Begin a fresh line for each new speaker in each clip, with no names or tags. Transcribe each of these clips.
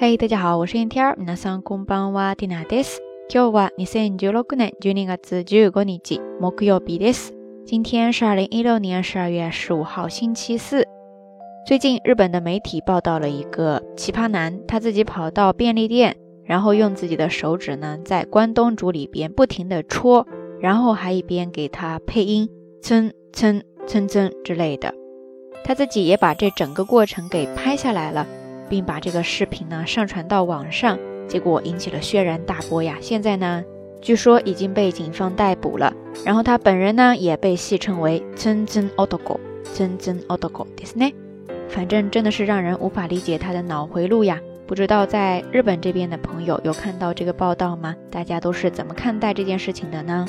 嘿，大家好，我是燕天儿。皆さんこんばんは、ティナです。今日は二千十六年十二月十五日、木曜日です。今天是二零一六年十二月十五号，星期四。最近日本的媒体报道了一个奇葩男，他自己跑到便利店，然后用自己的手指呢，在关东煮里边不停的戳，然后还一边给他配音，蹭蹭蹭蹭之类的。他自己也把这整个过程给拍下来了。 并把这个视频呢上传到网上，结果引起了轩然大波呀！现在呢，据说已经被警方逮捕了。然后他本人呢也被戏称为“真真奥多狗”，真真奥多狗，对是呢？反正真的是让人无法理解他的脑回路呀！不知道在日本这边的朋友有看到这个报道吗？大家都是怎么看待这件事情的呢？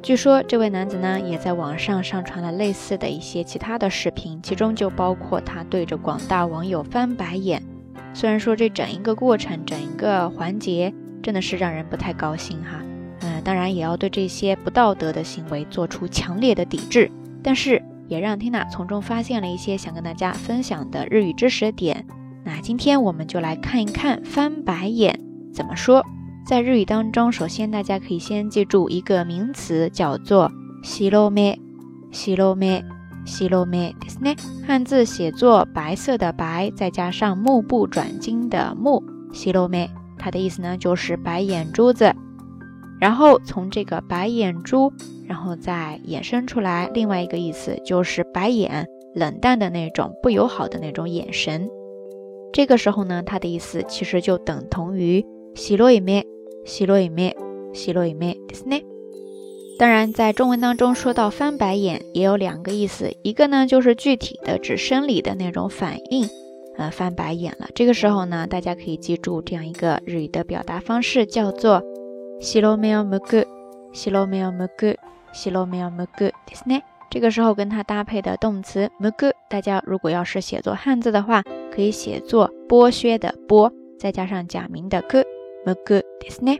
据说这位男子呢，也在网上上传了类似的一些其他的视频，其中就包括他对着广大网友翻白眼。虽然说这整一个过程、整一个环节真的是让人不太高兴哈，嗯，当然也要对这些不道德的行为做出强烈的抵制。但是也让 Tina 从中发现了一些想跟大家分享的日语知识点。那今天我们就来看一看翻白眼怎么说。在日语当中，首先大家可以先记住一个名词，叫做“西罗梅”。西罗梅，西罗梅，ですね。汉字写作“白色的白”，再加上目不转睛的“目”，西罗梅，它的意思呢就是白眼珠子。然后从这个白眼珠，然后再衍生出来另外一个意思，就是白眼，冷淡的那种，不友好的那种眼神。这个时候呢，它的意思其实就等同于西罗梅。 西罗伊咩，西罗伊咩，ですね。当然，在中文当中说到翻白眼，也有两个意思，一个呢就是具体的指生理的那种反应，呃，翻白眼了。这个时候呢，大家可以记住这样一个日语的表达方式，叫做西罗梅むく，西罗梅むく，西罗梅むく，ですね。这个时候跟它搭配的动词むく，大家如果要是写作汉字的话，可以写作剥削的剥，再加上假名的く。むくですね。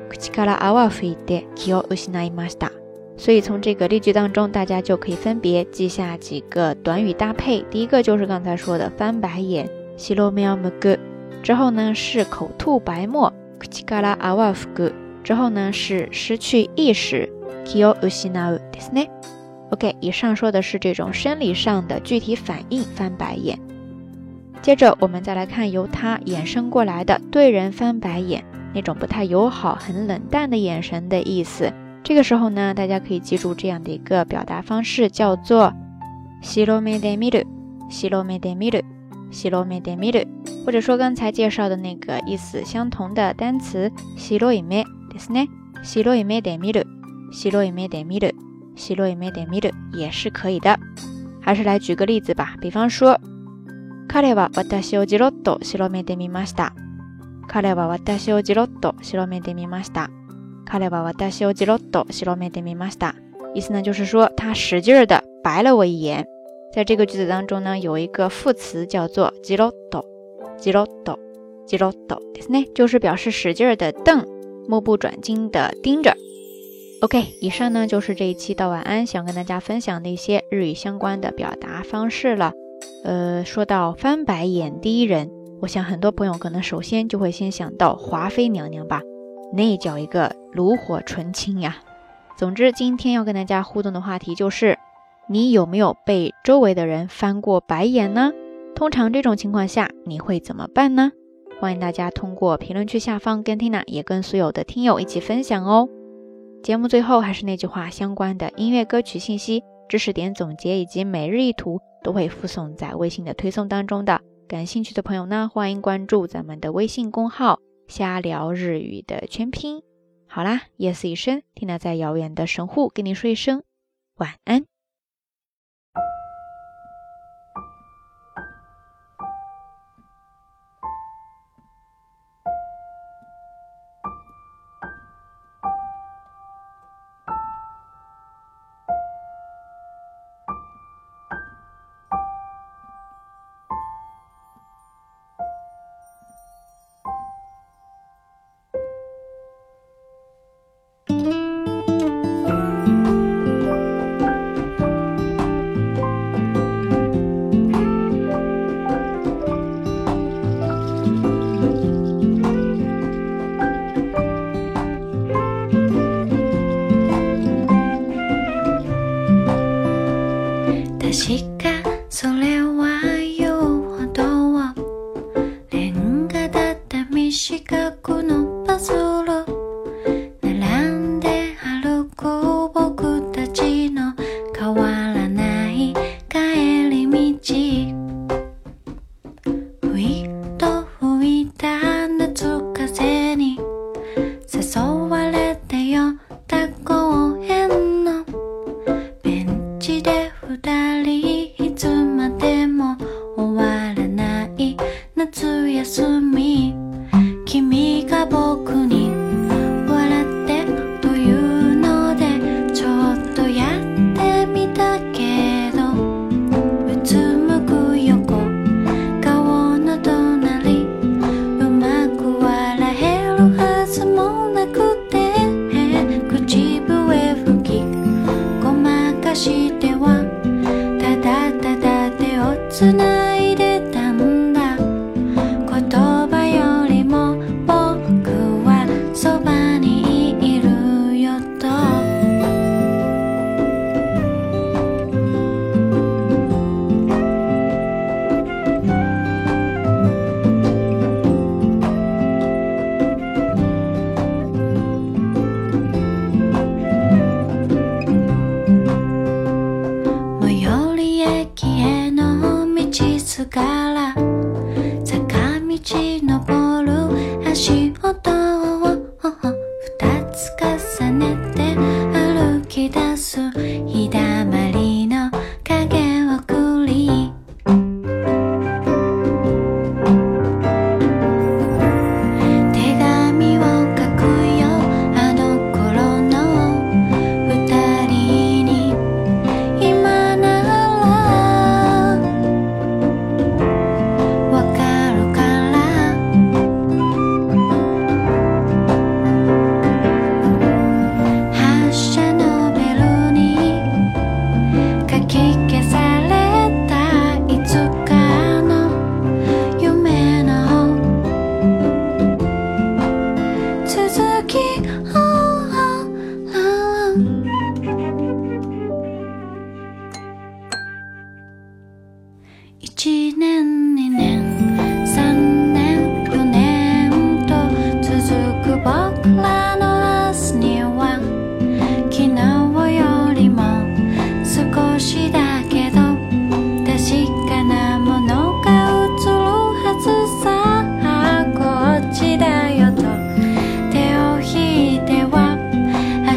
口から泡を吹いて気を失いました。所以从这个例句当中，大家就可以分别记下几个短语搭配。第一个就是刚才说的翻白眼，白目を向く。之后呢是口吐白沫，口から泡を吹く。之后呢是失去意识，気を失うですね。OK，以上说的是这种生理上的具体反应，翻白眼。接着我们再来看由它衍生过来的对人翻白眼 那种不太友好、很冷淡的眼神的意思。这个时候呢，大家可以记住这样的一个表达方式，叫做西罗梅德米鲁，西罗梅德米鲁，西罗梅德米鲁，或者说刚才介绍的那个意思相同的单词西罗伊梅，ですね？西罗伊梅德米鲁，西罗伊梅德米鲁，西罗伊梅德米鲁也是可以的。还是来举个例子吧，比方说。彼は私をじろっと白目で見ました。 彼は私をじろっと白目で見ました。彼は私をじろっと白目で見ました。意思呢，就是说他使劲的白了我一眼。在这个句子当中呢，有一个副词叫做じろっと、じろっと、じろっとですね，就是表示使劲的瞪，目不转睛的盯着。OK，以上呢就是这一期到晚安想跟大家分享的一些日语相关的表达方式了。呃，说到翻白眼第一人， 我想很多朋友可能首先就会先想到华妃娘娘吧，那叫一个炉火纯青呀。总之，今天要跟大家互动的话题就是，你有没有被周围的人翻过白眼呢？通常这种情况下，你会怎么办呢？欢迎大家通过评论区下方跟 Tina 也跟所有的听友一起分享哦。节目最后还是那句话，相关的音乐歌曲信息、知识点总结以及每日一图。都会附送在微信的推送当中的，感兴趣的朋友呢，欢迎关注咱们的微信公号“瞎聊日语”的全拼。好啦，夜色已深，听到在遥远的神户跟你说一声晚安。
ちで二人き出す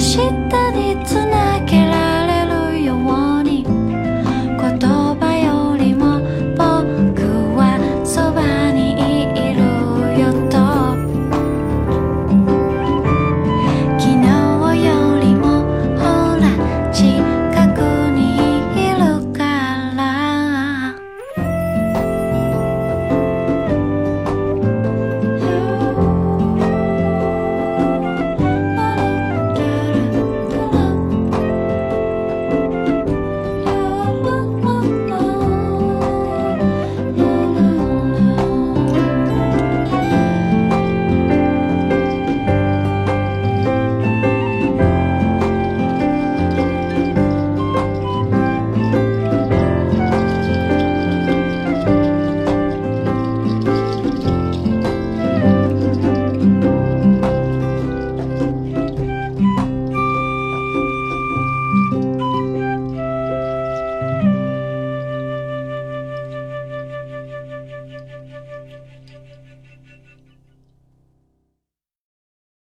明日につな